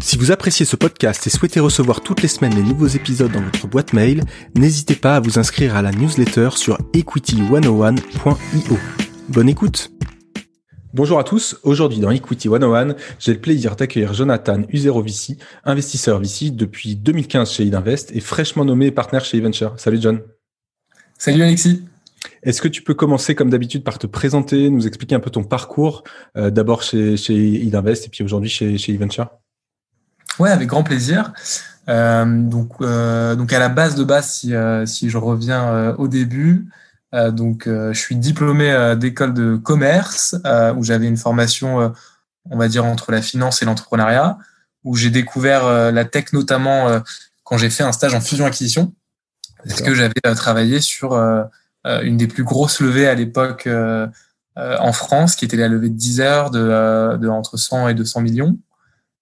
Si vous appréciez ce podcast et souhaitez recevoir toutes les semaines les nouveaux épisodes dans votre boîte mail, n'hésitez pas à vous inscrire à la newsletter sur equity101.io. Bonne écoute Bonjour à tous, aujourd'hui dans Equity 101, j'ai le plaisir d'accueillir Jonathan Uzerovici, investisseur VC depuis 2015 chez Idinvest et fraîchement nommé partenaire chez eVenture. Salut John. Salut Alexis. Est-ce que tu peux commencer comme d'habitude par te présenter, nous expliquer un peu ton parcours, euh, d'abord chez, chez Idinvest et puis aujourd'hui chez, chez eVenture Ouais, avec grand plaisir. Euh, donc, euh, donc à la base de base, si, euh, si je reviens euh, au début, euh, donc je suis diplômé d'école de commerce où j'avais une formation, on va dire entre la finance et l'entrepreneuriat, où j'ai découvert la tech notamment quand j'ai fait un stage en fusion acquisition, parce que j'avais travaillé sur une des plus grosses levées à l'époque en France, qui était la levée de 10 heures de, de entre 100 et 200 millions.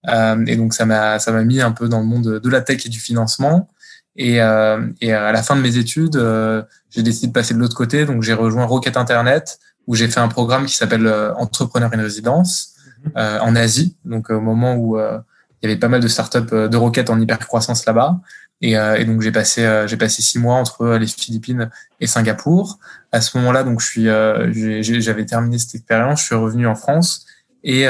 Euh, et donc ça m'a ça m'a mis un peu dans le monde de la tech et du financement. Et, euh, et à la fin de mes études, euh, j'ai décidé de passer de l'autre côté. Donc j'ai rejoint Rocket Internet où j'ai fait un programme qui s'appelle Entrepreneur in résidence mhm. en Asie. Donc au moment où il y avait pas mal de startups de Rocket en hyper croissance là-bas. Et, et, donc j'ai passé j'ai passé six mois entre les Philippines et Singapour. À ce moment-là, donc je suis j'avais terminé cette expérience, je suis revenu en France et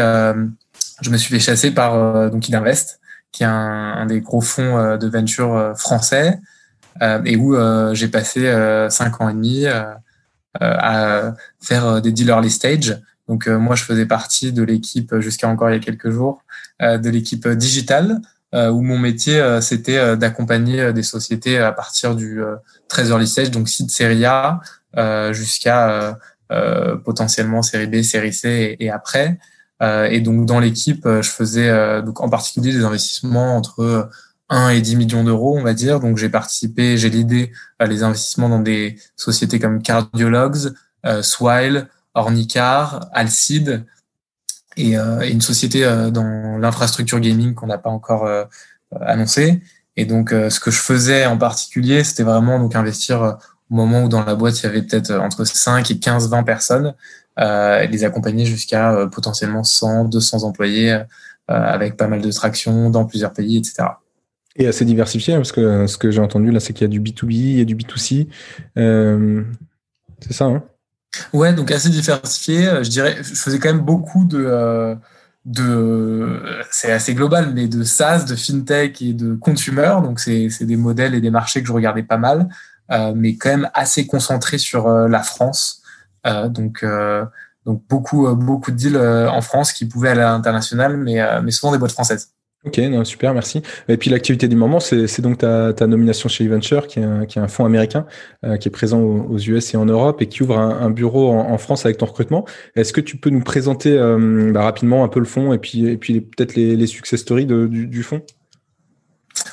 je me suis fait chasser par euh, donc Idinvest, qui est un, des gros fonds euh, de venture euh, français, et où j'ai passé cinq ans et demi à faire des deals early stage. Donc moi, je faisais partie de l'équipe jusqu'à encore il y a quelques jours de l'équipe digitale, où mon métier c'était d'accompagner des sociétés à partir du très early stage, donc site série A jusqu'à potentiellement série B, série C et après. Euh, et donc dans l'équipe, euh, je faisais euh, donc en particulier des investissements entre 1 et 10 millions d'euros, on va dire. Donc j'ai participé, j'ai l'idée à les investissements dans des sociétés comme Cardiologues, Swile, Ornicar, Alcide et, une société dans l'infrastructure gaming qu'on n'a pas encore annoncé. Et donc ce que je faisais en particulier, c'était vraiment donc investir au moment où dans la boîte il y avait peut-être entre 5 et 15 20 personnes euh, les accompagner jusqu'à euh, potentiellement 100, 200 employés euh, avec pas mal de traction dans plusieurs pays, etc. Et assez diversifié, hein, parce que ce que j'ai entendu là, c'est qu'il y a du B2B, il y a du B2C. Euh, c'est ça, hein? Ouais, donc assez diversifié. Je dirais, je faisais quand même beaucoup de, de c'est assez global, mais de SaaS, de fintech et de consumer. Donc c'est des modèles et des marchés que je regardais pas mal, mais quand même assez concentré sur la France. Euh, donc euh, donc beaucoup euh, beaucoup de deals en France qui pouvaient aller à l'international, mais mais souvent des boîtes françaises. Ok, non, super, merci. Et puis l'activité du moment, c'est donc ta, ta, nomination chez eVenture, qui est un, qui est un fonds américain qui est présent aux, US et en Europe et qui ouvre un, bureau en, France avec ton recrutement. Est-ce que tu peux nous présenter bah, rapidement un peu le fonds et puis, et puis peut-être les, les success stories de, du, du fonds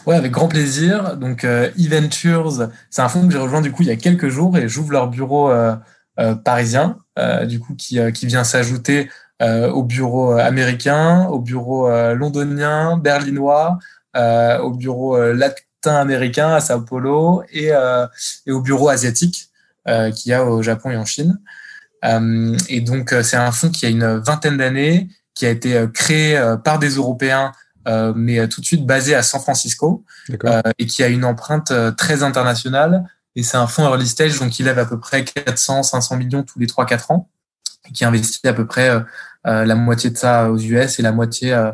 Ouais, avec grand plaisir. Donc, eVentures, c'est un fonds que j'ai rejoint du coup il y a quelques jours et j'ouvre leur bureau parisien, euh, du coup, qui, euh, qui vient s'ajouter au bureau américain, au bureau londonien, berlinois, au bureau latin-américain à Sao Paulo et, et au bureau asiatique qu'il y a au Japon et en Chine. et donc, c'est un fonds qui a une vingtaine d'années, qui a été créé par des Européens, mais tout de suite basé à San Francisco, et qui a une empreinte très internationale, et c'est un fonds early stage, donc il lève à peu près 400, 500 millions tous les 3-4 ans, et qui investit à peu près euh, euh, la moitié de ça aux US et la moitié euh,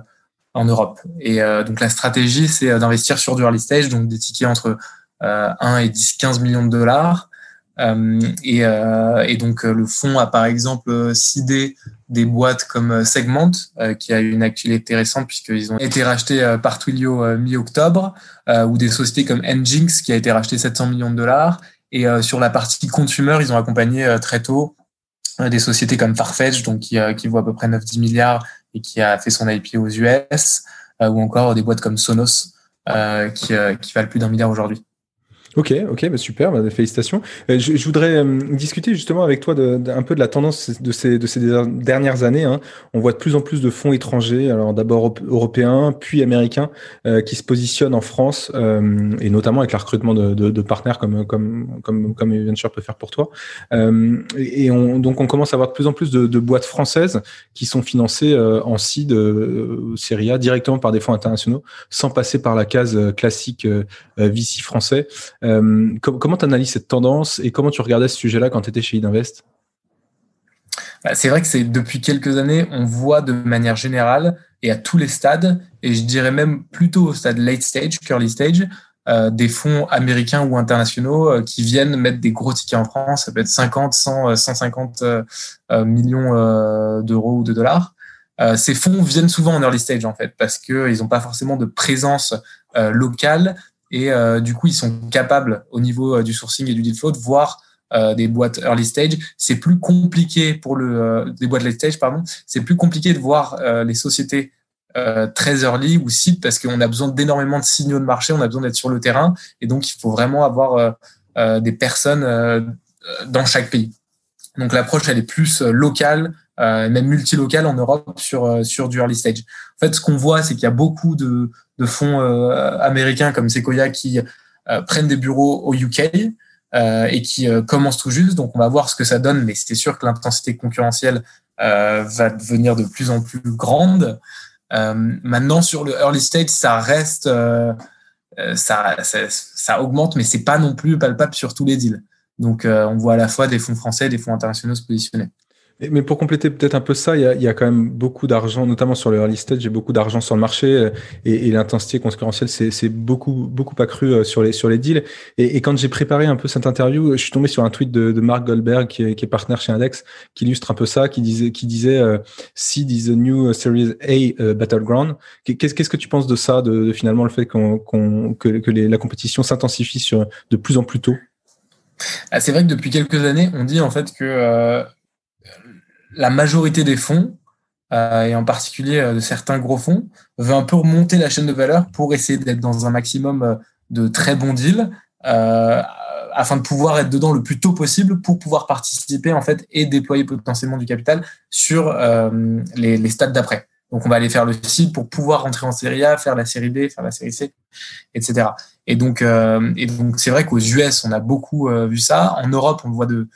en Europe. Et donc la stratégie, c'est d'investir sur du early stage, donc des tickets entre 1 et 10, 15 millions de dollars. Et, et, donc le fonds a par exemple sidé des boîtes comme Segment, qui a une actualité récente puisqu'ils ont été rachetés par Twilio mi-octobre. Euh, ou des sociétés comme Nginx qui a été racheté 700 millions de dollars. Et euh, sur la partie consumer, ils ont accompagné euh, très tôt des sociétés comme Farfetch, donc qui, qui vaut à peu près 9-10 milliards et qui a fait son IP aux US, ou encore des boîtes comme Sonos qui, qui valent plus d'un milliard aujourd'hui. Ok, ok, bah super, bah, félicitations. Euh, je, voudrais euh, discuter justement avec toi de, un peu de la tendance de ces, de ces dernières années. Hein. On voit de plus en plus de fonds étrangers, alors d'abord européens, puis américains, euh, qui se positionnent en France, et notamment avec le recrutement de, de, partenaires comme comme comme peut faire pour toi. et on, donc on commence à avoir de plus en plus de, boîtes françaises qui sont financées en seed série A directement par des fonds internationaux, sans passer par la case classique VC français. Euh, comment tu analyses cette tendance et comment tu regardais ce sujet-là quand tu étais chez Idinvest? Bah, C'est vrai que c'est depuis quelques années, on voit de manière générale et à tous les stades, et je dirais même plutôt au stade late stage, early stage, euh, des fonds américains ou internationaux euh, qui viennent mettre des gros tickets en France. Ça peut être 50, 100, 150 millions d'euros ou de dollars. ces fonds viennent souvent en early stage en fait parce qu'ils n'ont pas forcément de présence locale et euh, du coup, ils sont capables, au niveau euh, du sourcing et du deal flow, de voir euh, des boîtes early stage. C'est plus compliqué pour le des boîtes late stage, pardon. C'est plus compliqué de voir les sociétés très early ou seed parce qu'on a besoin d'énormément de signaux de marché, on a besoin d'être sur le terrain et donc il faut vraiment avoir des personnes dans chaque pays. Donc l'approche elle est plus locale, euh, même multilocale en Europe sur sur du early stage. En fait, ce qu'on voit, c'est qu'il y a beaucoup de de fonds euh, américains comme Sequoia qui euh, prennent des bureaux au UK euh, et qui commencent tout juste. Donc, on va voir ce que ça donne, mais c'est sûr que l'intensité concurrentielle va devenir de plus en plus grande. maintenant, sur le early stage, ça reste, ça, ça, ça, augmente, mais c'est pas non plus palpable sur tous les deals. Donc, on voit à la fois des fonds français et des fonds internationaux se positionner. Mais pour compléter peut-être un peu ça, il y a, y a quand même beaucoup d'argent, notamment sur le early stage, j'ai beaucoup d'argent sur le marché euh, et, et l'intensité concurrentielle c'est beaucoup beaucoup accru euh, sur les sur les deals. Et, et quand j'ai préparé un peu cette interview, je suis tombé sur un tweet de, de Mark Goldberg qui est, qui est, partenaire chez Index, qui illustre un peu ça, qui disait qui disait euh, Seed is the new Series A battleground. Qu'est-ce qu'est-ce que tu penses de ça, de, finalement le fait qu'on que, que les, la compétition s'intensifie de plus en plus tôt? Ah, c'est vrai que depuis quelques années, on dit en fait que la majorité des fonds, euh, et en particulier euh, de certains gros fonds, veut un peu remonter la chaîne de valeur pour essayer d'être dans un maximum euh, de très bons deals, afin de pouvoir être dedans le plus tôt possible pour pouvoir participer en fait et déployer potentiellement du capital sur les, stades d'après. Donc on va aller faire le site pour pouvoir rentrer en série A, faire la série B, faire la série C, etc. Et donc et donc c'est vrai qu'aux US on a beaucoup vu ça. En Europe on le voit de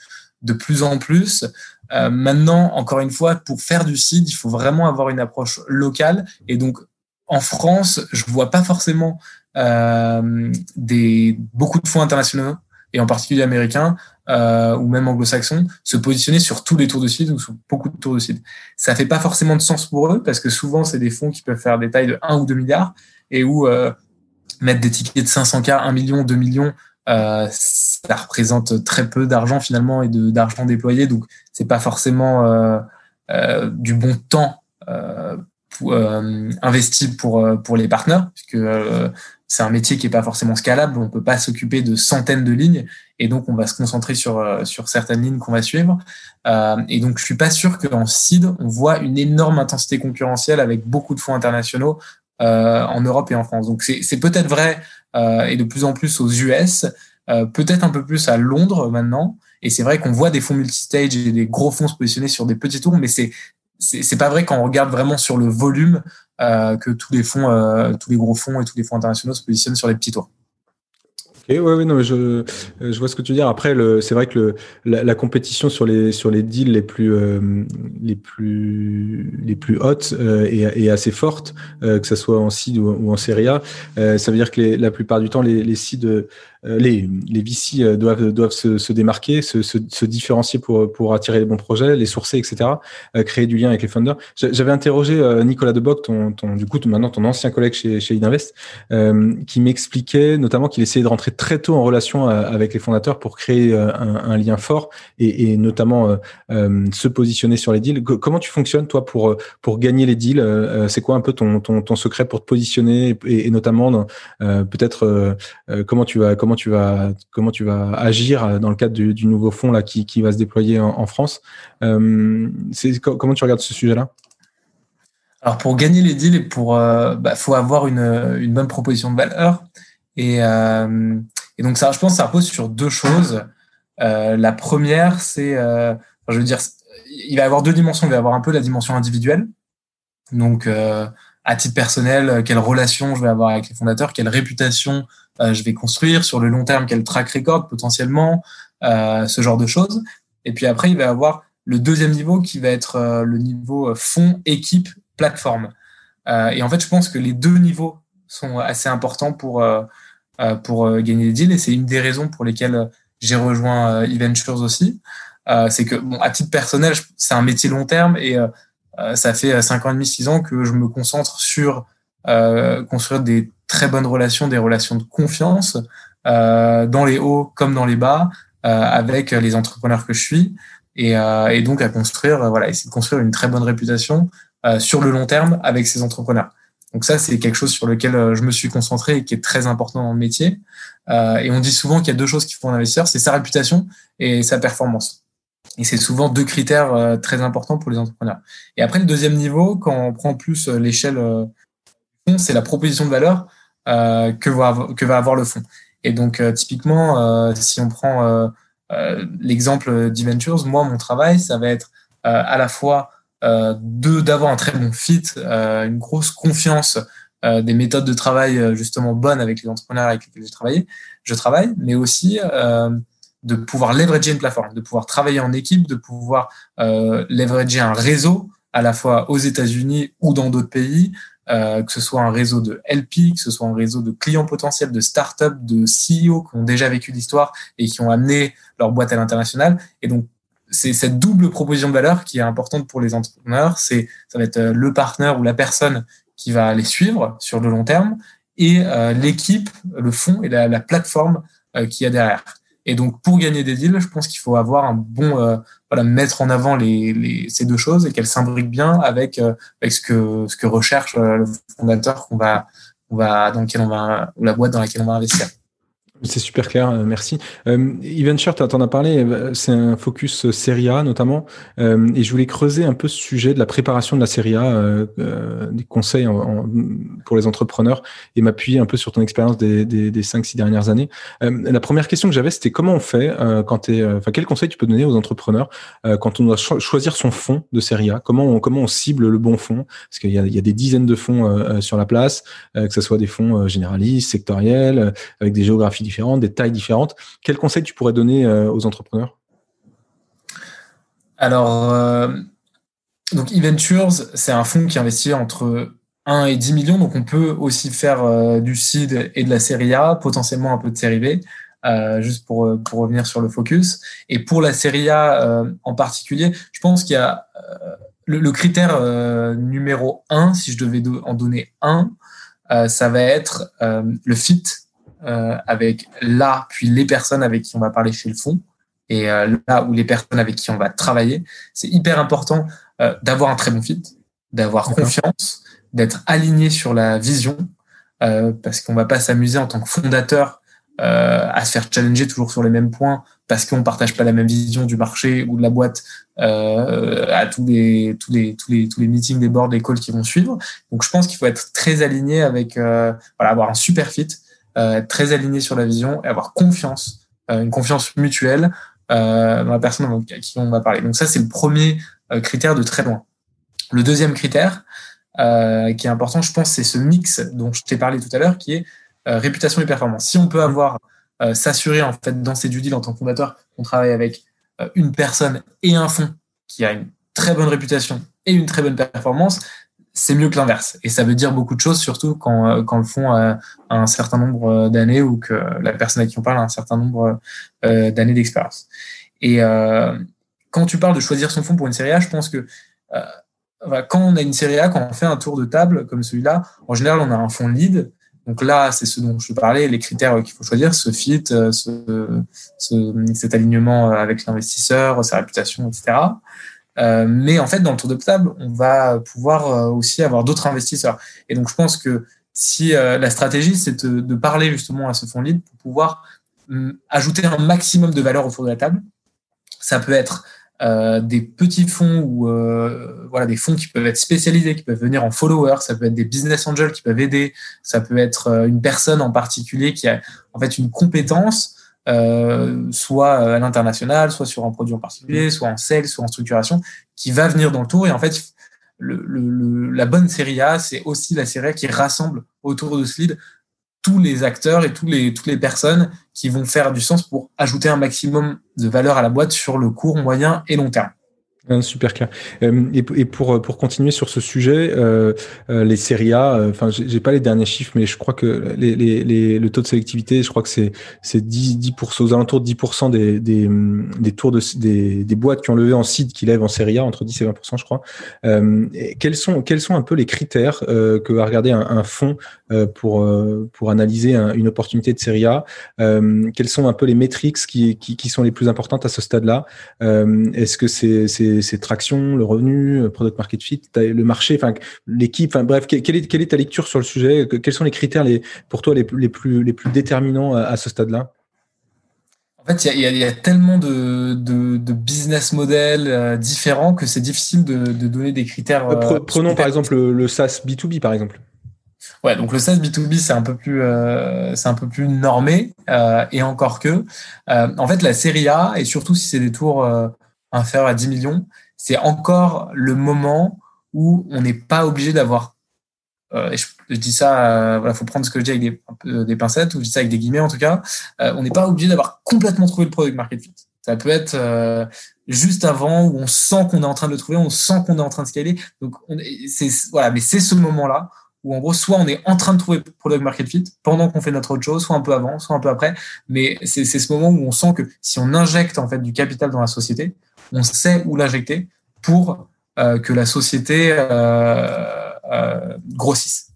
de plus en plus. Euh, maintenant, encore une fois, pour faire du seed, il faut vraiment avoir une approche locale. Et donc, en France, je vois pas forcément euh, des beaucoup de fonds internationaux et en particulier américains euh, ou même anglo-saxons se positionner sur tous les tours de seed ou sur beaucoup de tours de seed. Ça fait pas forcément de sens pour eux parce que souvent c'est des fonds qui peuvent faire des tailles de 1 ou 2 milliards et où euh, mettre des tickets de 500K, 1 million, 2 millions, euh, ça représente très peu d'argent finalement et d'argent déployé, donc c'est pas forcément euh, euh, du bon temps investi pour pour les partenaires, puisque c'est un métier qui est pas forcément scalable, on peut pas s'occuper de centaines de lignes, et donc on va se concentrer sur sur certaines lignes qu'on va suivre. et donc je suis pas sûr qu'en seed on voit une énorme intensité concurrentielle avec beaucoup de fonds internationaux en Europe et en France. Donc c'est peut-être vrai et de plus en plus aux US, euh, peut-être un peu plus à Londres maintenant. Et c'est vrai qu'on voit des fonds multistage et des gros fonds se positionner sur des petits tours, mais c'est c'est pas vrai quand on regarde vraiment sur le volume euh, que tous les fonds, euh, tous les gros fonds et tous les fonds internationaux se positionnent sur les petits tours. Oui, ouais, non, je, je vois ce que tu veux dire. Après, c'est vrai que la, compétition sur les sur les deals les plus euh, les plus les plus hautes euh, est, assez forte, euh, que ce soit en seed ou, en série A. Euh, ça veut dire que la plupart du temps, les, les euh, les, les VC euh, doivent, doivent se, se démarquer, se, se, se, différencier pour, pour attirer les bons projets, les sourcer, etc., euh, créer du lien avec les funders. J'avais interrogé Nicolas Deboc, ton, ton, du coup, maintenant ton ancien collègue chez, chez Idinvest, euh, qui m'expliquait notamment qu'il essayait de rentrer très tôt en relation avec les fondateurs pour créer un, un lien fort et, et notamment euh, se positionner sur les deals. Comment tu fonctionnes, toi, pour, pour gagner les deals C'est quoi un peu ton, ton, ton secret pour te positionner et, et notamment peut-être comment tu vas tu vas comment tu vas agir dans le cadre du, nouveau fonds là qui, qui va se déployer en, France. Euh, comment tu regardes ce sujet-là? Alors pour gagner les deals, pour euh, bah, faut avoir une, une, bonne proposition de valeur et, euh, Et donc ça, je pense, ça repose sur deux choses. la première, c'est, je veux dire, il va y avoir deux dimensions. Il va y avoir un peu la dimension individuelle. Donc, à titre personnel, quelle relation je vais avoir avec les fondateurs, quelle réputation je vais construire sur le long terme, quel track record potentiellement, ce genre de choses. Et puis après, il va y avoir le deuxième niveau qui va être euh, le niveau euh, fond, équipe, plateforme. Euh, et en fait, je pense que les deux niveaux sont assez importants pour, pour gagner des deals. Et c'est une des raisons pour lesquelles j'ai rejoint eVentures aussi. c'est que, bon, à titre personnel, c'est un métier long terme et ça fait 5 ans et demi, 6 ans que je me concentre sur construire des très bonnes relations, des relations de confiance dans les hauts comme dans les bas, avec les entrepreneurs que je suis et, euh, et donc à construire, euh, voilà, essayer de construire une très bonne réputation euh, sur le long terme avec ces entrepreneurs. Donc ça, c'est quelque chose sur lequel je me suis concentré et qui est très important dans le métier. Euh, et on dit souvent qu'il y a deux choses qui font un investisseur, c'est sa réputation et sa performance. Et c'est souvent deux critères euh, très importants pour les entrepreneurs. Et après, le deuxième niveau, quand on prend plus l'échelle euh, c'est la proposition de valeur que, va, que va avoir le fonds. Et donc, typiquement, si on prend euh, l'exemple d'Eventures, moi, mon travail, ça va être euh, à la fois euh, de d'avoir un très bon fit, une grosse confiance des méthodes de travail justement bonnes avec les entrepreneurs avec lesquels je travaille, je travaille, mais aussi de pouvoir leverager une plateforme, de pouvoir travailler en équipe, de pouvoir euh, leverager un réseau à la fois aux États-Unis ou dans d'autres pays, euh, que ce soit un réseau de LP, que ce soit un réseau de clients potentiels, de startups, de CEO qui ont déjà vécu l'histoire et qui ont amené leur boîte à l'international. Et donc, c'est cette double proposition de valeur qui est importante pour les entrepreneurs. C'est, ça va être euh, le partenaire ou la personne qui va les suivre sur le long terme et euh, l'équipe, le fond et la, la plateforme euh, qu'il y a derrière. Et donc, pour gagner des deals, je pense qu'il faut avoir un bon, euh, voilà, mettre en avant les, les, ces deux choses et qu'elles s'imbriquent bien avec, euh, avec ce que, ce que recherche euh, le fondateur qu'on va, on va, dans lequel on va, ou la boîte dans laquelle on va investir. C'est super clair, euh, merci. Euh, Eventure, tu en as parlé, euh, c'est un focus euh, Serie A notamment, euh, et je voulais creuser un peu ce sujet de la préparation de la Serie A, euh, des conseils pour les entrepreneurs, et m'appuyer un peu sur ton expérience des, des, des 5-6 dernières années. la première question que j'avais, c'était comment on fait quand tu enfin quel conseil tu peux donner aux entrepreneurs quand on doit cho choisir son fonds de Serie A? Comment on, comment on cible le bon fonds? Parce qu'il y y a des dizaines de fonds sur la place, que ce soit des fonds généralistes, sectoriels, avec des géographies différentes, des tailles différentes. Quels conseils tu pourrais donner euh, aux entrepreneurs? Alors, euh, donc eVentures, c'est un fonds qui investit entre 1 et 10 millions, donc on peut aussi faire euh, du seed et de la série A, potentiellement un peu de série B. Juste pour, pour revenir sur le focus. Et pour la série A en particulier, je pense qu'il y a le, le, critère numéro 1, si je devais en donner un, ça va être le fit euh, avec là, puis les personnes avec qui on va parler chez le fond, et euh, là où les personnes avec qui on va travailler. C'est hyper important euh, d'avoir un très bon fit, d'avoir confiance, d'être aligné sur la vision, euh, parce qu'on va pas s'amuser en tant que fondateur euh, à se faire challenger toujours sur les mêmes points parce qu'on partage pas la même vision du marché ou de la boîte euh, à tous les tous les tous les tous les meetings, les boards, les calls qui vont suivre. Donc je pense qu'il faut être très aligné avec euh, voilà avoir un super fit être très aligné sur la vision et avoir confiance, euh, une confiance mutuelle euh, dans la personne à qui on va parler. Donc ça, c'est le premier critère de très loin. Le deuxième critère euh, qui est important, je pense, c'est ce mix dont je t'ai parlé tout à l'heure, qui est euh, réputation et performance. Si on peut avoir euh, s'assurer en fait dans ces due deals en tant que fondateur qu'on travaille avec une personne et un fonds qui a une très bonne réputation et une très bonne performance, c'est mieux que l'inverse. Et ça veut dire beaucoup de choses, surtout quand, euh, quand le fond a un certain nombre euh, d'années ou que la personne à qui on parle a un certain nombre euh, d'années d'expérience. Et euh, quand tu parles de choisir son fonds pour une série A, je pense que euh, quand on a une série A, quand on fait un tour de table comme celui-là, en général, on a un fonds lead. Donc là, c'est ce dont je parlais, les critères qu'il faut choisir, ce fit, ce, ce, cet alignement avec l'investisseur, sa réputation, etc. Euh, mais en fait, dans le tour de table, on va pouvoir euh, aussi avoir d'autres investisseurs. Et donc, je pense que si euh, la stratégie, c'est de, parler justement à ce fonds lead pour pouvoir hum, ajouter un maximum de valeur autour de la table, ça peut être des petits fonds ou voilà des fonds qui peuvent être spécialisés, qui peuvent venir en followers, ça peut être des business angels qui peuvent aider, ça peut être une personne en particulier qui a en fait une compétence soit à l'international, soit sur un produit en particulier, soit en sales, soit en structuration, qui va venir dans le tour et en fait le, la bonne série A, c'est aussi la série A qui rassemble autour de ce lead tous les acteurs et tous les, toutes les personnes qui vont faire du sens pour ajouter un maximum de valeur à la boîte sur le court, moyen et long terme. Super clair. Euh, et, pour pour continuer sur ce sujet, euh, euh, les séries A, enfin j'ai pas les derniers chiffres, mais je crois que le taux de sélectivité, je crois que c'est c'est 10 10 aux alentours de 10 des, des des tours de des, des boîtes qui ont levé en seed qui lèvent en série A entre 10 et 20% je crois. quels sont sont un peu les critères que va regarder un, fonds pour pour analyser une opportunité de série A? Quelles sont un peu les métriques qui, qui sont les plus importantes à ce stade-là? Est-ce que c'est c'est traction, le revenu, euh, product market fit, le marché, enfin l'équipe, enfin bref, quelle est, quelle est ta lecture sur le sujet? Quels sont les critères les, pour toi les, les plus, les plus déterminants à, ce stade-là? En fait, il y, a, tellement de, de, business models euh, différents que c'est difficile de, donner des critères. Euh, prenons par exemple le, SaaS B2B, par exemple. Ouais, donc le SaaS B2B, c'est un peu plus, c'est un peu plus normé et encore que. en fait, la série A, et surtout si c'est des tours inférieur à 10 millions, c'est encore le moment où on n'est pas obligé d'avoir. Euh, je, dis ça, euh, voilà, faut prendre ce que je dis avec des, des pincettes, ou je dis ça avec des guillemets en tout cas. Euh, on n'est pas obligé d'avoir complètement trouvé le product market fit. Ça peut être euh, juste avant où on sent qu'on est en train de le trouver, on sent qu'on est en train de scaler. Donc, c'est voilà, mais c'est ce moment-là où en gros, soit on est en train de trouver product market fit pendant qu'on fait notre autre chose, soit un peu avant, soit un peu après. Mais c'est ce moment où on sent que si on injecte en fait du capital dans la société, on sait où l'injecter pour euh, que la société euh, euh, grossisse.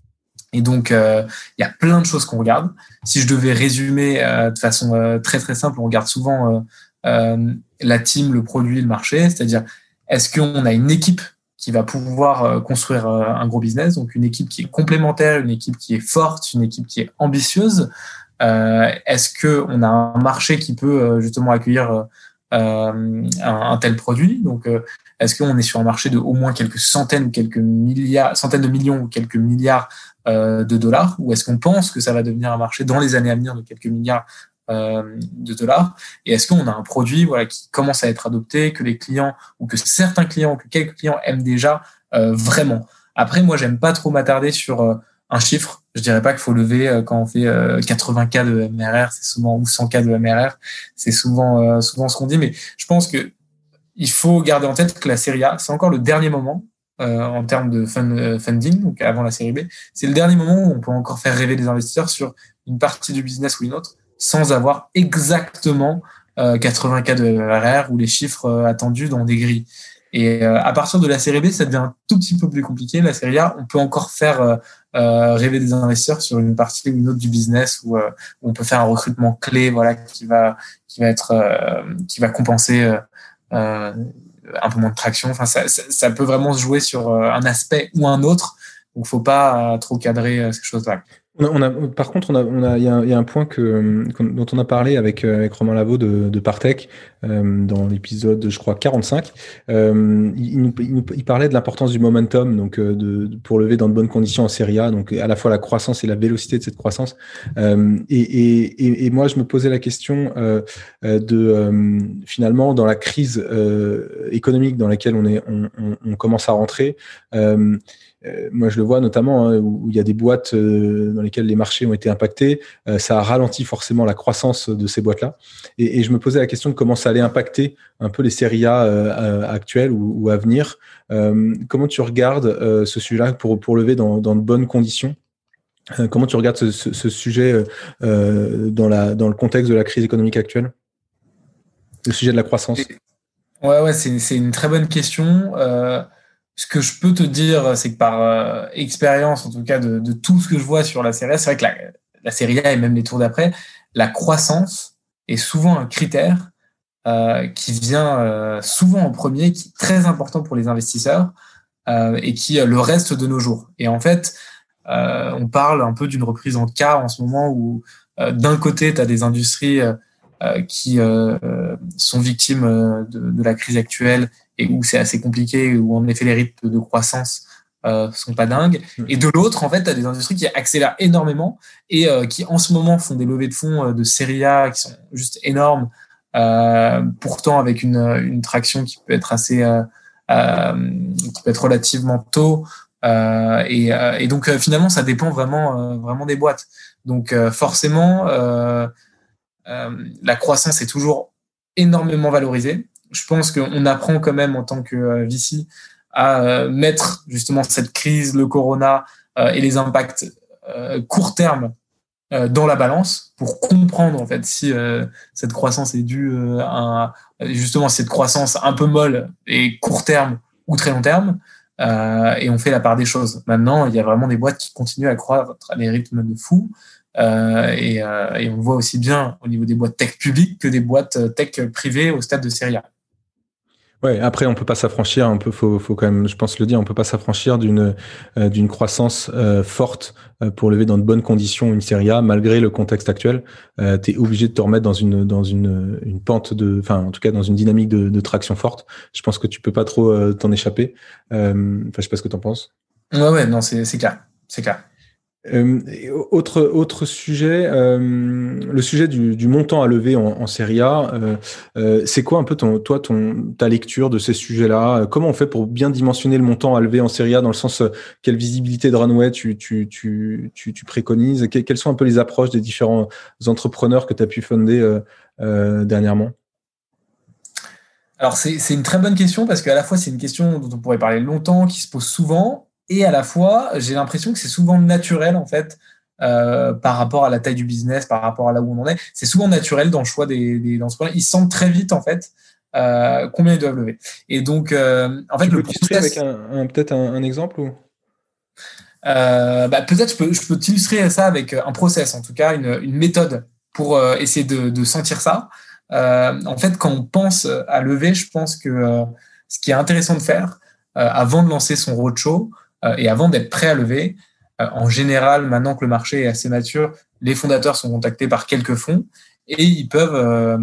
Et donc, il y a plein de choses qu'on regarde. Si je devais résumer de façon très très simple, on regarde souvent la team, le produit, le marché, c'est-à-dire est-ce qu'on a une équipe qui va pouvoir construire un gros business, donc une équipe qui est complémentaire, une équipe qui est forte, une équipe qui est ambitieuse. Est-ce qu'on a un marché qui peut justement accueillir euh, un, tel produit. Donc, euh, est-ce qu'on est sur un marché de au moins quelques centaines ou quelques milliards, centaines de millions ou quelques milliards euh, de dollars, ou est-ce qu'on pense que ça va devenir un marché dans les années à venir de quelques milliards de dollars? Et est-ce qu'on a un produit voilà, qui commence à être adopté, que les clients ou que certains clients, ou que quelques clients aiment déjà vraiment? Après, moi, j'aime pas trop m'attarder sur un chiffre. Je dirais pas qu'il faut lever euh, quand on fait 80 euh, k de MRR, c'est souvent ou 100 k de MRR, c'est souvent euh, souvent ce qu'on dit. Mais je pense que il faut garder en tête que la série A, c'est encore le dernier moment en termes de funding, donc avant la série B. C'est le dernier moment où on peut encore faire rêver les investisseurs sur une partie du business ou une autre, sans avoir exactement 80 k de MRR ou les chiffres attendus dans des grilles. Et à partir de la série B, ça devient un tout petit peu plus compliqué. La série A, on peut encore faire euh, rêver des investisseurs sur une partie ou une autre du business où, euh, on peut faire un recrutement clé, voilà, qui va qui va être euh, qui va compenser un peu moins de traction. Enfin, ça, ça, peut vraiment se jouer sur un aspect ou un autre. Donc, faut pas trop cadrer ces choses-là. On a, par contre, on a, on a, il y, a, y a un point que, dont on a parlé avec, avec Romain Lavaux de, de Partech euh, dans l'épisode, je crois, 45. Euh, il, il, il, parlait de l'importance du momentum, donc euh, de, pour lever dans de bonnes conditions en Serie A, donc à la fois la croissance et la vélocité de cette croissance. Euh, et, et, et, moi, je me posais la question euh, de finalement dans la crise économique dans laquelle on est, on, on, on commence à rentrer. Euh, moi, je le vois notamment hein, où il y a des boîtes euh, dans lesquelles les marchés ont été impactés. Euh, ça a ralenti forcément la croissance de ces boîtes-là. Et, je me posais la question de comment ça allait impacter un peu les séries A actuelles ou, à venir. comment tu regardes ce sujet-là pour, lever dans, de bonnes conditions? Comment tu regardes ce, sujet dans, le contexte de la crise économique actuelle? Le sujet de la croissance Ouais, ouais, c'est une très bonne question. Ce que je peux te dire, c'est que par euh, expérience, en tout cas, de, de, tout ce que je vois sur la série A, c'est vrai que la, la, série A et même les tours d'après, la croissance est souvent un critère euh, qui vient euh, souvent en premier, qui est très important pour les investisseurs euh, et qui le reste de nos jours. Et en fait, on parle un peu d'une reprise en cas en ce moment où d'un côté, tu as des industries qui sont victimes de, de, la crise actuelle et où c'est assez compliqué, où en effet les rythmes de croissance euh, sont pas dingues. Mm. Et de l'autre, en fait, tu as des industries qui accélèrent énormément et euh, qui en ce moment font des levées de fonds euh, de série A qui sont juste énormes, euh, pourtant avec une, une, traction qui peut être assez, qui peut être relativement tôt. Et, et, donc finalement, ça dépend vraiment, vraiment des boîtes. Donc forcément, la croissance est toujours énormément valorisée. Je pense qu'on apprend quand même en tant que VC à euh, mettre justement cette crise, le corona euh, et les impacts euh, court terme dans la balance pour comprendre en fait si cette croissance est due à justement cette croissance un peu molle et court terme ou très long terme euh, et on fait la part des choses. Maintenant, il y a vraiment des boîtes qui continuent à croître à des rythmes de fou euh, et, euh, et, on voit aussi bien au niveau des boîtes tech publiques que des boîtes tech privées au stade de série A. Ouais, après on peut pas s'affranchir, un peu faut, faut quand même, je pense le dire, on peut pas s'affranchir d'une euh, d'une croissance euh, forte euh, pour lever dans de bonnes conditions une série A malgré le contexte actuel. tu es obligé de te remettre dans une dans une une pente de, enfin en tout cas dans une dynamique de, de traction forte. Je pense que tu peux pas trop t'en échapper. Enfin, je sais pas ce que tu en penses. Ouais, ouais, non, c'est c'est clair, c'est clair. Euh, autre autre sujet, euh, le sujet du, montant à lever en, en A. Euh, c'est quoi un peu ton, toi ton ta lecture de ces sujets-là? Comment on fait pour bien dimensionner le montant à lever en série A dans le sens quelle visibilité de runway tu tu tu tu, tu préconises? Quelles sont un peu les approches des différents entrepreneurs que tu as pu fonder dernièrement? Alors c'est une très bonne question parce qu'à la fois c'est une question dont on pourrait parler longtemps, qui se pose souvent, et à la fois, j'ai l'impression que c'est souvent naturel, en fait, euh, par rapport à la taille du business, par rapport à là où on en est. C'est souvent naturel dans le choix des, des entrepreneurs. Ils sentent très vite, en fait, euh, combien ils doivent lever. Et donc, euh, en fait, tu le process... avec un, peut-être un, exemple ou? Bah, peut-être je peux, je peux t'illustrer ça avec un process, en tout cas une, une méthode pour essayer de, de, sentir ça. En fait, quand on pense à lever, je pense que ce qui est intéressant de faire avant de lancer son roadshow, et avant d'être prêt à lever, euh, en général, maintenant que le marché est assez mature, les fondateurs sont contactés par quelques fonds et ils peuvent euh,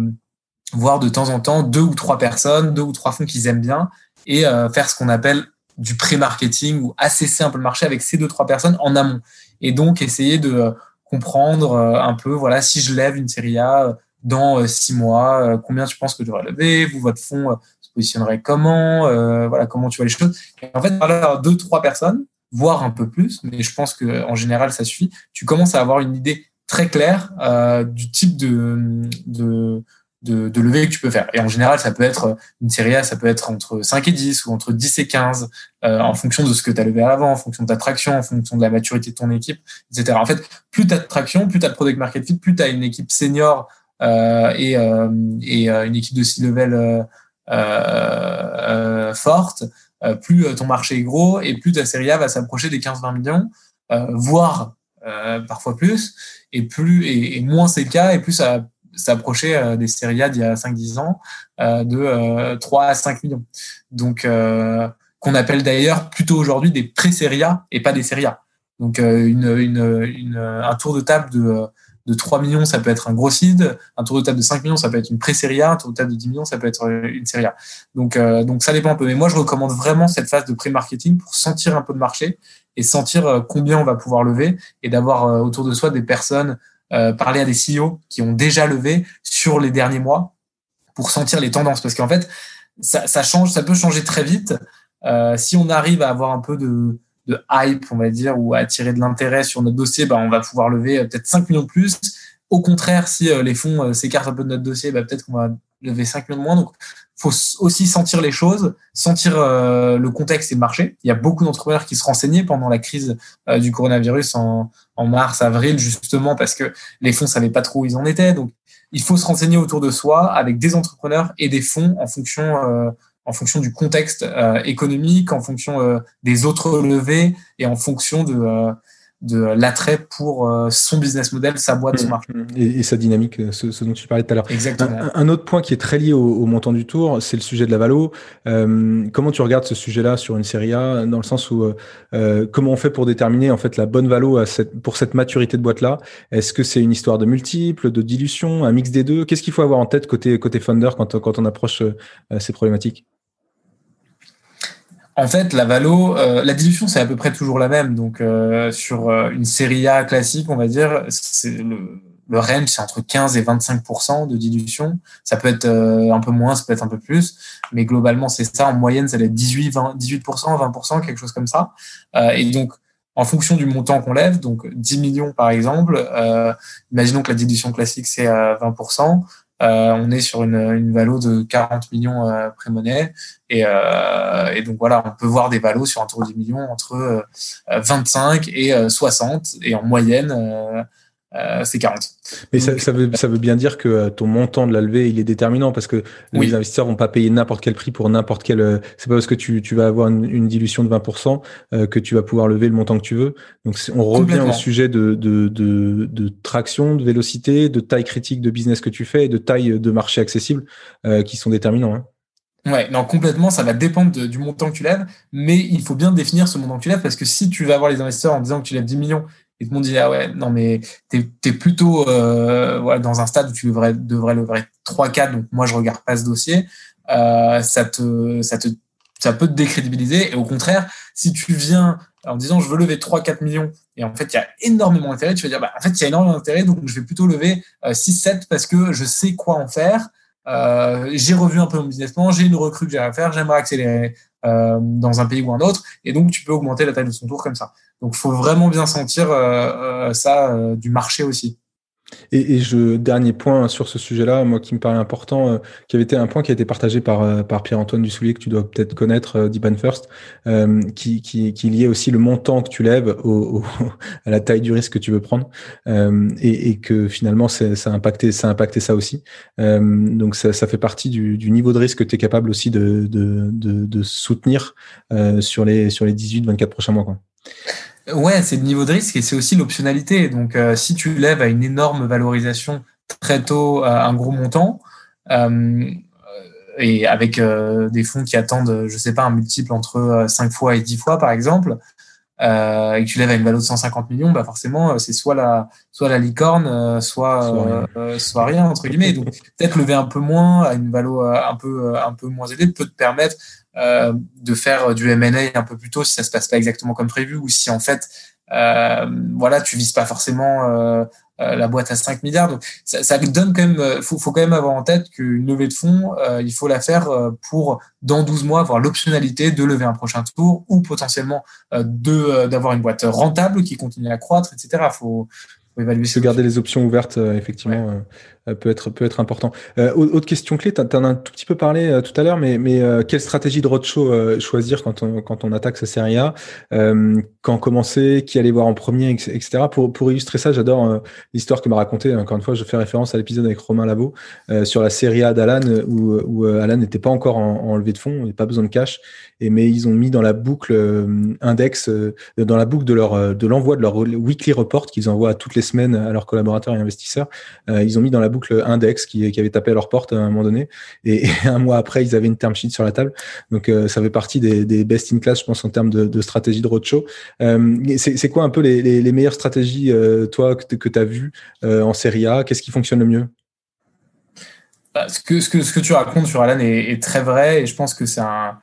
voir de temps en temps deux ou trois personnes, deux ou trois fonds qu'ils aiment bien et faire ce qu'on appelle du pré-marketing ou assesser un peu le marché avec ces deux trois personnes en amont. Et donc essayer de comprendre un peu voilà si je lève une série A dans six mois combien tu penses que je devrais lever vous votre fonds positionnerais comment, euh, voilà, comment tu vois les choses. en fait, par deux, trois personnes, voire un peu plus, mais je pense que en général, ça suffit. Tu commences à avoir une idée très claire euh, du type de, de, de, de levée que tu peux faire. Et en général, ça peut être une série A, ça peut être entre 5 et 10 ou entre 10 et 15, euh, en fonction de ce que tu as levé avant, en fonction de ta traction, en fonction de la maturité de ton équipe, etc. En fait, plus tu as de traction, plus tu as de product market fit, plus tu as une équipe senior euh, et, euh, et euh, une équipe de C-level euh, euh, forte, euh, plus ton marché est gros et plus ta série A va s'approcher des 15-20 millions, voire parfois plus, et plus et, moins c'est le cas, et plus ça s'approcher des séries A d'il y a 5-10 ans de 3 à 5 millions. Donc, qu'on appelle d'ailleurs plutôt aujourd'hui des pré-séries A et pas des séries A. Donc, une, une, une, un tour de table de de 3 millions, ça peut être un gros seed. Un tour de table de 5 millions, ça peut être une pré-série A. Un tour de table de 10 millions, ça peut être euh, une série A. Donc, euh, donc ça dépend un peu. Mais moi, je recommande vraiment cette phase de pré-marketing pour sentir un peu de marché et sentir euh, combien on va pouvoir lever et d'avoir autour de soi des personnes, parler à des CEO qui ont déjà levé sur les derniers mois pour sentir les tendances. Parce qu'en fait, ça, change, ça peut changer très vite. si on arrive à avoir un peu de, hype, on va dire, ou attirer de l'intérêt sur notre dossier, bah, on va pouvoir lever euh, peut-être 5 millions de plus. Au contraire, si euh, les fonds euh, s'écartent un peu de notre dossier, bah, peut-être qu'on va lever 5 millions de moins. Donc, faut aussi sentir les choses, sentir le contexte et le marché. Il y a beaucoup d'entrepreneurs qui se renseignaient pendant la crise du coronavirus en, mars, avril, justement parce que les fonds savaient pas trop où ils en étaient. Donc, il faut se renseigner autour de soi avec des entrepreneurs et des fonds en fonction en fonction du contexte euh, économique, en fonction euh, des autres levées et en fonction de, de l'attrait pour euh, son business model, sa boîte, son mmh, marché. Mmh. Et, sa dynamique, euh, ce, dont tu parlais tout à l'heure. Exactement. Un, autre point qui est très lié au, montant du tour, c'est le sujet de la valo. Euh, comment tu regardes ce sujet-là sur une série A, dans le sens où comment on fait pour déterminer en fait la bonne valo à cette, pour cette maturité de boîte-là? Est-ce que c'est une histoire de multiples, de dilution, un mix des deux? Qu'est-ce qu'il faut avoir en tête côté côté founder quand, quand on approche ces problématiques? En fait, la valo, euh, la dilution, c'est à peu près toujours la même. Donc, euh, sur euh, une série A classique, on va dire, c'est le, le range, c'est entre 15 et 25% de dilution. Ça peut être un peu moins, ça peut être un peu plus, mais globalement, c'est ça. En moyenne, ça va être 18, 20, 18 20 quelque chose comme ça. et donc, en fonction du montant qu'on lève, donc 10 millions par exemple, imaginons que la dilution classique c'est 20 euh, on est sur une, une valo de 40 millions euh, pré-monnaie. Et, euh, et, donc voilà, on peut voir des valos sur un tour de 10 millions entre 25 et 60. Et en moyenne, euh, c'est 40. Mais ça, ça, veut, ça veut bien dire que euh, ton montant de la levée, il est déterminant parce que les investisseurs vont pas payer n'importe quel prix pour n'importe quel. Euh, c'est pas parce que tu, tu vas avoir une, dilution de 20% que tu vas pouvoir lever le montant que tu veux. Donc on revient au sujet de, de, de, de, traction, de vélocité, de taille critique de business que tu fais et de taille de marché accessible qui sont déterminants. Hein. Ouais, non, complètement, ça va dépendre du montant que tu lèves, mais il faut bien définir ce montant que tu lèves parce que si tu vas avoir les investisseurs en disant que tu lèves 10 millions et tout le monde ah ouais non mais t'es es plutôt euh, voilà, dans un stade où tu devrais devrais lever 3 4 donc moi je regarde pas ce dossier. Euh, ça te ça te ça peut te décrédibiliser. Et au contraire si tu viens en disant je veux lever 3 4 millions et en fait il y a énormément d'intérêt tu vas dire bah, en fait il y a énormément d'intérêt donc je vais plutôt lever 6 euh, 7 parce que je sais quoi en faire. Euh, j'ai revu un peu mon business plan, j'ai une recrue que j'ai à faire, j'aimerais accélérer euh, dans un pays ou un autre, et donc tu peux augmenter la taille de son tour comme ça. Donc, faut vraiment bien sentir euh, euh, ça euh, du marché aussi. Et, et, je dernier point sur ce sujet-là, moi qui me paraît important, euh, qui avait été un point qui a été partagé par par Pierre-Antoine Dussoulier que tu dois peut-être connaître, euh, d'Iban First, qui, qui qui liait aussi le montant que tu lèves au, à la taille du risque que tu veux prendre, et, et, que finalement ça a impacté ça a impacté ça aussi. donc ça, ça fait partie du, du, niveau de risque que tu es capable aussi de de, de, de soutenir sur les sur les 18-24 prochains mois. Quoi. Ouais, c'est le niveau de risque et c'est aussi l'optionnalité. Donc, euh, si tu lèves à une énorme valorisation très tôt à un gros montant, euh, et avec euh, des fonds qui attendent, je sais pas, un multiple entre 5 fois et 10 fois, par exemple, et que tu lèves à une valeur de 150 millions, bah forcément, c'est soit la, soit la licorne, soit, soit rien. soit, rien. entre guillemets. Donc, peut-être lever un peu moins à une valeur un peu, un peu moins élevée peut te permettre euh, de faire du M&A un peu plus tôt si ça se passe pas exactement comme prévu ou si en fait euh, voilà tu vises pas forcément euh, euh la boîte à 5 milliards. Donc ça, ça donne quand même euh, faut, faut quand même avoir en tête qu'une levée de fonds il faut la faire pour dans 12 mois avoir l'optionnalité de lever un prochain tour ou potentiellement de d'avoir une boîte rentable qui continue à croître etc faut, faut évaluer se garder les options ouvertes effectivement euh, peut être peut être important. Euh, autre question clé, tu en as un tout petit peu parlé euh, tout à l'heure, mais mais euh, quelle stratégie de roadshow euh, choisir quand on quand on attaque sa série A? Quand commencer Qui aller voir en premier, etc. Pour pour illustrer ça, j'adore l'histoire que m'a raconté. Encore une fois, je fais référence à l'épisode avec Romain Labo sur la série A d'Alan où Alan n'était pas encore en, en, levée de fonds, il pas besoin de cash, et mais ils ont mis dans la boucle index dans la boucle de leur de l'envoi de leur weekly report qu'ils envoient toutes les semaines à leurs collaborateurs et investisseurs. ils ont mis dans la boucle Index qui, avait tapé à leur porte à un moment donné. Et, un mois après, ils avaient une term sheet sur la table. Donc, euh, ça fait partie des, best in class, je pense, en termes de, stratégie de roadshow. Euh, c'est quoi un peu les, meilleures stratégies, euh, toi, que, que tu as vues en Serie A? Qu'est-ce qui fonctionne le mieux? Bah, ce, que, ce, que, ce que tu racontes sur Alan est, est très vrai et je pense que c'est un,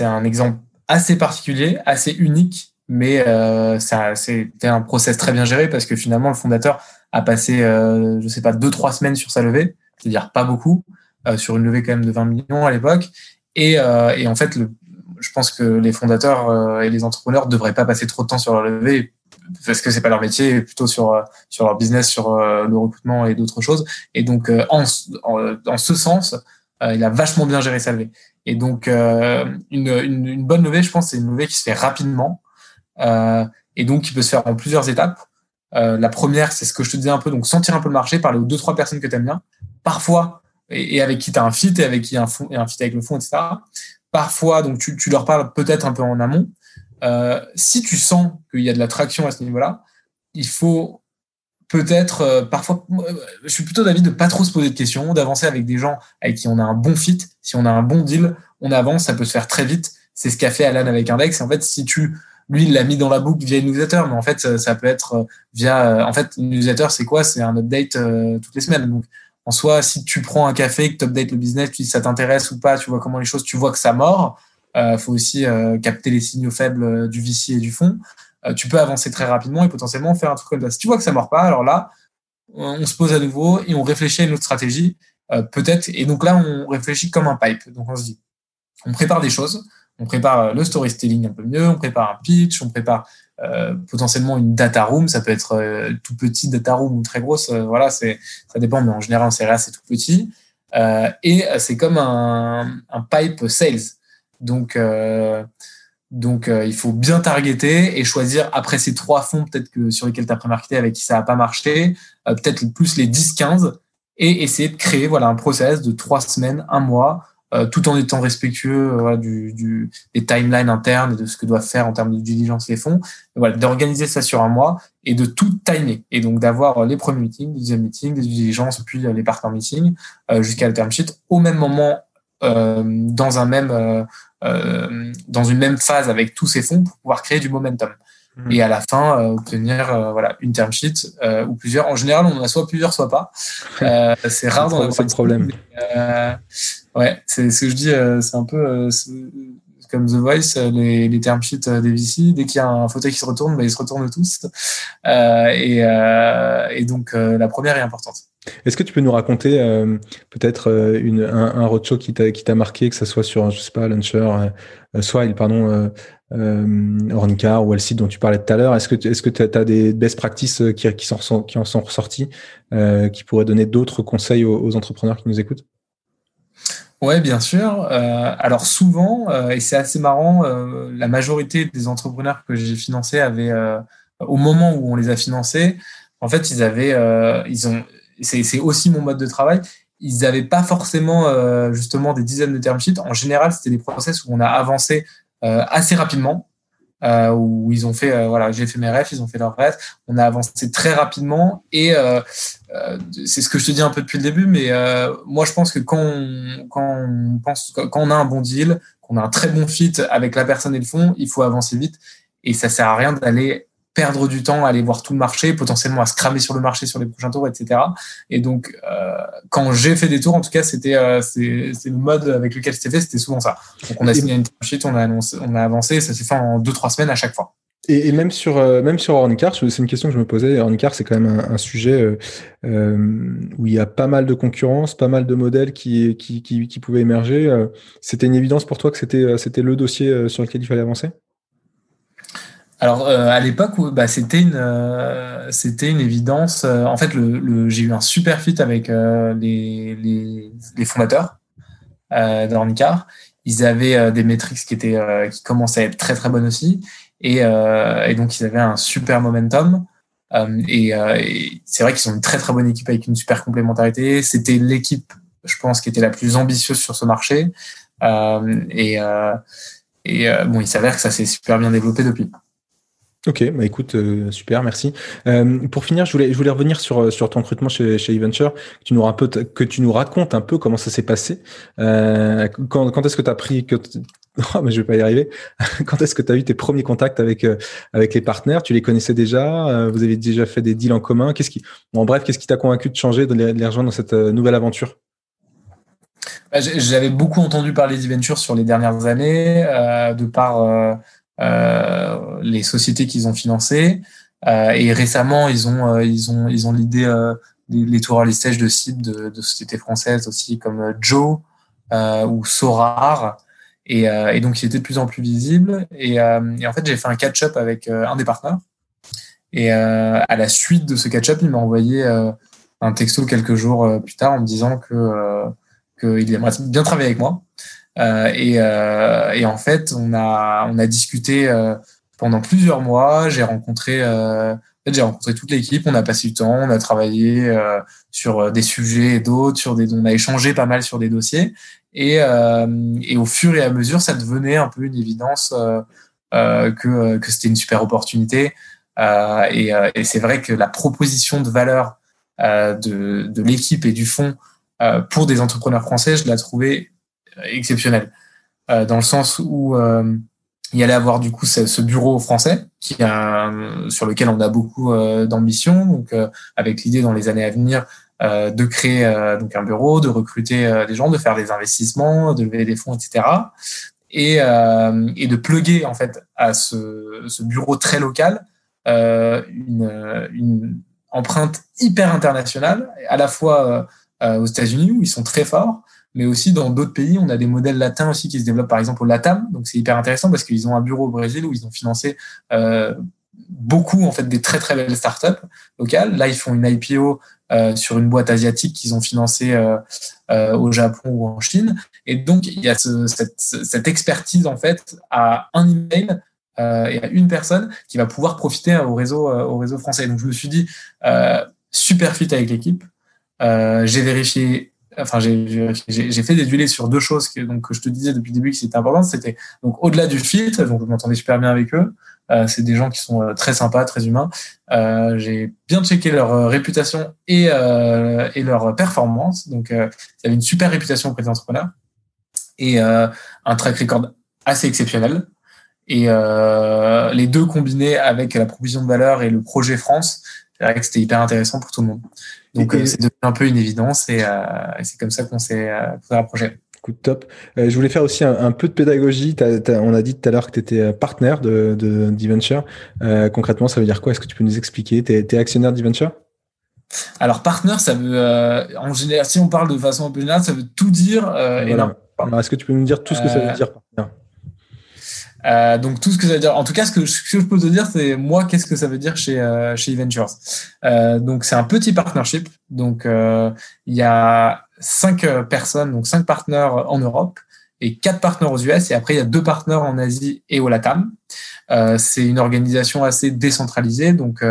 un exemple assez particulier, assez unique mais euh, c'était un process très bien géré parce que finalement le fondateur a passé, euh, je sais pas, deux trois semaines sur sa levée, c'est-à-dire pas beaucoup, euh, sur une levée quand même de 20 millions à l'époque, et, euh, et, en fait, le, je pense que les fondateurs euh, et les entrepreneurs devraient pas passer trop de temps sur leur levée parce que c'est pas leur métier, plutôt sur sur leur business, sur le recrutement et d'autres choses. Et donc en, en, en ce sens, il a vachement bien géré sa levée. Et donc une, une, une bonne levée, je pense, c'est une levée qui se fait rapidement euh, et donc qui peut se faire en plusieurs étapes. Euh, la première, c'est ce que je te disais un peu, donc sentir un peu le marché, parler aux deux trois personnes que tu aimes bien, parfois et, avec qui tu as un fit et avec qui un fond, et un fit avec le fond, etc. Parfois, donc tu, tu leur parles peut-être un peu en amont. Euh, si tu sens qu'il y a de la traction à ce niveau-là, il faut peut-être parfois, je suis plutôt d'avis de pas trop se poser de questions, d'avancer avec des gens avec qui on a un bon fit. Si on a un bon deal, on avance, ça peut se faire très vite. C'est ce qu'a fait Alan avec Index. En fait, si tu lui, il l'a mis dans la boucle via une newsletter, mais en fait, ça, peut être via. En fait, une newsletter, c'est quoi? C'est un update toutes les semaines. Donc, en soi, si tu prends un café, que tu updates le business, tu dis ça t'intéresse ou pas, tu vois comment les choses, tu vois que ça mord. Euh, faut aussi euh, capter les signaux faibles euh, du VC et du fond. tu peux avancer très rapidement et potentiellement faire un truc comme ça. Si tu vois que ça mord pas, alors là, on se pose à nouveau et on réfléchit à une autre stratégie, peut-être. Et donc là, on réfléchit comme un pipe. Donc on se dit, on prépare des choses, on prépare le storytelling un peu mieux, on prépare un pitch, on prépare euh, potentiellement une data room, ça peut être euh, tout petit data room ou très grosse, euh, voilà, c'est ça dépend, mais en général en CRA c'est tout petit. et c'est comme un, pipe sales. Donc donc il faut bien targeter et choisir après ces trois fonds peut-être que sur lesquels tu as pré-marketé avec qui ça n'a pas marché, peut-être plus les 10-15 et essayer de créer voilà un process de trois semaines, un mois euh, tout en étant respectueux euh, du, du, des timelines internes et de ce que doivent faire en termes de diligence les fonds. voilà, d'organiser ça sur un mois et de tout timer. Et donc d'avoir les premiers meetings, les deuxième meetings, les diligences, puis les partner meetings euh, jusqu'à le term sheet au même moment euh, dans un même euh, dans une même phase avec tous ces fonds pour pouvoir créer du momentum. Mmh. Et à la fin, obtenir voilà une term sheet ou plusieurs. En général, on en a soit plusieurs, soit pas. c'est rare dans le problème. Ouais, c'est ce que je dis, euh, c'est un peu euh, comme The Voice, euh, les, les term sheets des VC, dès qu'il y a un fauteuil qui se retourne, bah, ils se retournent tous. Et, donc, la première est importante. Est-ce que tu peux nous raconter peut-être un, un roadshow qui t'a marqué, que ce soit sur, je sais pas, Launcher, Swile, pardon, Ornicar ou site dont tu parlais tout à l'heure Est-ce que est-ce que tu as, des best practices qui, qui, sont, qui en sont ressortis, qui pourraient donner d'autres conseils aux entrepreneurs qui nous écoutent? Oui, bien sûr. Euh, alors souvent, euh, et c'est assez marrant, euh, la majorité des entrepreneurs que j'ai financés avaient, au moment où on les a financés, en fait, ils avaient, ils ont, c'est aussi mon mode de travail. Ils n'avaient pas forcément justement des dizaines de term sheets. En général, c'était des process où on a avancé assez rapidement euh, où ils ont fait, euh, voilà, j'ai fait mes refs, ils ont fait leurs refs. On a avancé très rapidement et euh, euh, c'est ce que je te dis un peu depuis le début, mais moi je pense que quand on, quand on pense, quand on a un bon deal, qu'on a un très bon fit avec la personne et le fond, il faut avancer vite et ça sert à rien d'aller perdre du temps à aller voir tout le marché, potentiellement à se cramer sur le marché sur les prochains tours, etc. Et donc, euh, quand j'ai fait des tours, en tout cas, c'était euh, c'est le mode avec lequel c'était fait, c'était souvent ça. Donc, on a signé une sheet, on a, annoncé, on a avancé, ça s'est fait en deux trois semaines à chaque fois. Et, et même sur euh, même sur c'est une question que je me posais. Ornicar, c'est quand même un, un sujet euh, où il y a pas mal de concurrence, pas mal de modèles qui qui, qui, qui pouvaient émerger. C'était une évidence pour toi que c'était c'était le dossier sur lequel il fallait avancer? Alors euh, à l'époque, bah, c'était une euh, c'était une évidence. Euh, en fait, le, j'ai eu un super fit avec les, les, les, fondateurs d'Ornicar. Ils avaient des métriques qui étaient qui commençaient à être très très bonnes aussi, et, et donc ils avaient un super momentum. et, et c'est vrai qu'ils sont une très très bonne équipe avec une super complémentarité. C'était l'équipe, je pense, qui était la plus ambitieuse sur ce marché. et et bon, il s'avère que ça s'est super bien développé depuis. Ok, bah écoute, euh, super, merci. Euh, pour finir, je voulais, revenir sur, ton recrutement chez, chez eVenture, que tu nous, racontes, que tu nous racontes un peu comment ça s'est passé. Euh, quand est-ce que tu as pris, que oh, mais je vais pas y arriver. quand est-ce que tu as eu tes premiers contacts avec, avec les partenaires? Tu les connaissais déjà? Vous avez déjà fait des deals en commun? Qu'est-ce qui, en bref, qu'est-ce qui t'a convaincu de changer, de les, rejoindre dans cette nouvelle aventure? Bah, J'avais beaucoup entendu parler d'eVenture sur les dernières années, de par les sociétés qu'ils ont financées. Euh, et récemment, ils ont, euh, ils ont, ils ont l'idée les tours early stage de sites de, sociétés françaises aussi comme Joe ou Sorar. Et, donc, il était de plus en plus visible. Et, et en fait, j'ai fait un catch-up avec un des partenaires. Et à la suite de ce catch-up, il m'a envoyé un texto quelques jours plus tard en me disant que qu'il aimerait bien travailler avec moi. Euh, et, euh, et, en fait, on a, on a discuté euh, pendant plusieurs mois. J'ai rencontré, j'ai rencontré toute l'équipe. On a passé du temps, on a travaillé sur des sujets et d'autres, sur des, on a échangé pas mal sur des dossiers. Et, et au fur et à mesure, ça devenait un peu une évidence que, que c'était une super opportunité. et, et c'est vrai que la proposition de valeur de, de l'équipe et du fonds pour des entrepreneurs français, je l'ai trouvé exceptionnelle. dans le sens où il allait avoir du coup ce, bureau français qui a, sur lequel on a beaucoup d'ambition, donc avec l'idée dans les années à venir euh, de créer euh, donc un bureau, de recruter euh, des gens, de faire des investissements, de lever des fonds, etc. Et, de plugger en fait à ce, ce bureau très local une, une, empreinte hyper internationale, à la fois aux États-Unis où ils sont très forts, mais aussi dans d'autres pays. On a des modèles latins aussi qui se développent, par exemple au LATAM. Donc c'est hyper intéressant parce qu'ils ont un bureau au Brésil où ils ont financé euh, beaucoup en fait des très très belles startups locales. Là, ils font une IPO euh, sur une boîte asiatique qu'ils ont financée euh, euh, au Japon ou en Chine. Et donc, il y a ce, cette, cette, expertise en fait à un email euh, et à une personne qui va pouvoir profiter au réseau au réseau français. Donc, je me suis dit super fit avec l'équipe. j'ai vérifié enfin j'ai fait des duelés sur deux choses que donc que je te disais depuis le début que c'était important c'était donc au-delà du fit donc je m'entendais super bien avec eux. Euh, c'est des gens qui sont euh, très sympas très humains. Euh, j'ai bien checké leur réputation et et leur performance. Donc ils avaient une super réputation auprès des entrepreneurs et un track record assez exceptionnel. Et les deux combinés avec la provision de valeur et le projet France c'est vrai que c'était hyper intéressant pour tout le monde. Donc c'est devenu un peu une évidence et, euh, c'est comme ça qu'on s'est euh, rapproché. Coup top. Euh, je voulais faire aussi un, peu de pédagogie. on a dit tout à l'heure que tu étais partenaire de, de Euh, concrètement, ça veut dire quoi? Est-ce que tu peux nous expliquer? Tu es, actionnaire d'Eventure? Alors, partenaire, ça veut, en général, si on parle de façon un peu générale, ça veut tout dire. Voilà. Est-ce que tu peux nous dire tout ce que ça veut dire partenaire? Euh, donc tout ce que ça veut dire, en tout cas, ce que, je peux te dire, c'est moi, qu'est-ce que ça veut dire chez euh, chez Ventures. Euh, donc c'est un petit partnership. Donc euh, il y a cinq euh, personnes, donc cinq partenaires en Europe et quatre partenaires aux US. Et après il y a deux partenaires en Asie et au LATAM. c'est une organisation assez décentralisée. Donc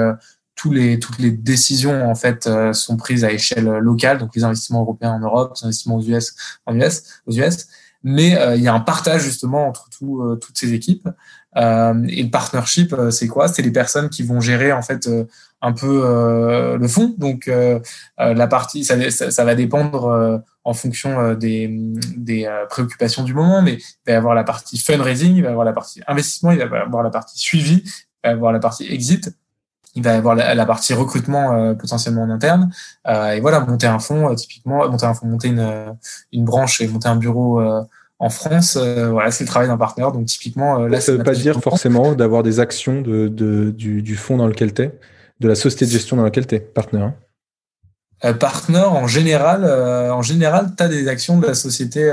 tous les, toutes les décisions en fait sont prises à échelle locale, donc les investissements européens en Europe, les investissements aux US en US, aux US mais euh, il y a un partage justement entre tout, euh, toutes ces équipes. Euh, et le partnership, c'est quoi? C'est les personnes qui vont gérer en fait un peu le fond. Donc la partie, ça, ça, va dépendre en fonction des, des préoccupations du moment, mais il va y avoir la partie fundraising, il va y avoir la partie investissement, il va y avoir la partie suivi, il va y avoir la partie exit il va y avoir la, partie recrutement euh, potentiellement en interne euh, et voilà monter un fonds euh, typiquement monter un fonds monter une, une branche et monter un bureau en France voilà c'est le travail d'un partenaire donc typiquement là ça veut pas dire forcément d'avoir des actions de, de du, du fonds dans lequel tu es de la société de gestion dans laquelle tu es partenaire hein. partenaire en général en général tu as des actions de la société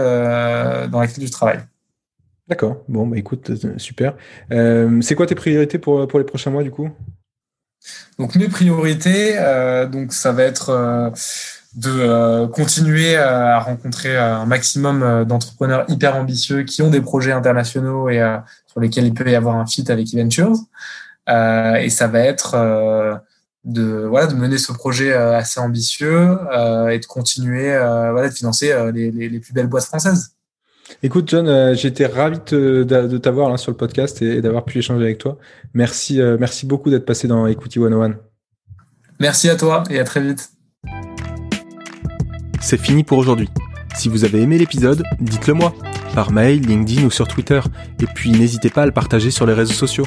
dans laquelle tu travailles D'accord. Bon, bah écoute, super. c'est quoi tes priorités pour, pour les prochains mois du coup? Donc mes priorités, euh, donc ça va être euh, de euh, continuer à rencontrer un maximum d'entrepreneurs hyper ambitieux qui ont des projets internationaux et sur lesquels il peut y avoir un fit avec eVentures. et ça va être de voilà de mener ce projet assez ambitieux et de continuer voilà de financer les, les plus belles boîtes françaises. Écoute, John, euh, j'étais ravi de, t'avoir sur le podcast et, d'avoir pu échanger avec toi. Merci, euh, merci beaucoup d'être passé dans Equity 101. Merci à toi et à très vite. C'est fini pour aujourd'hui. Si vous avez aimé l'épisode, dites-le moi, par mail, LinkedIn ou sur Twitter, et puis n'hésitez pas à le partager sur les réseaux sociaux.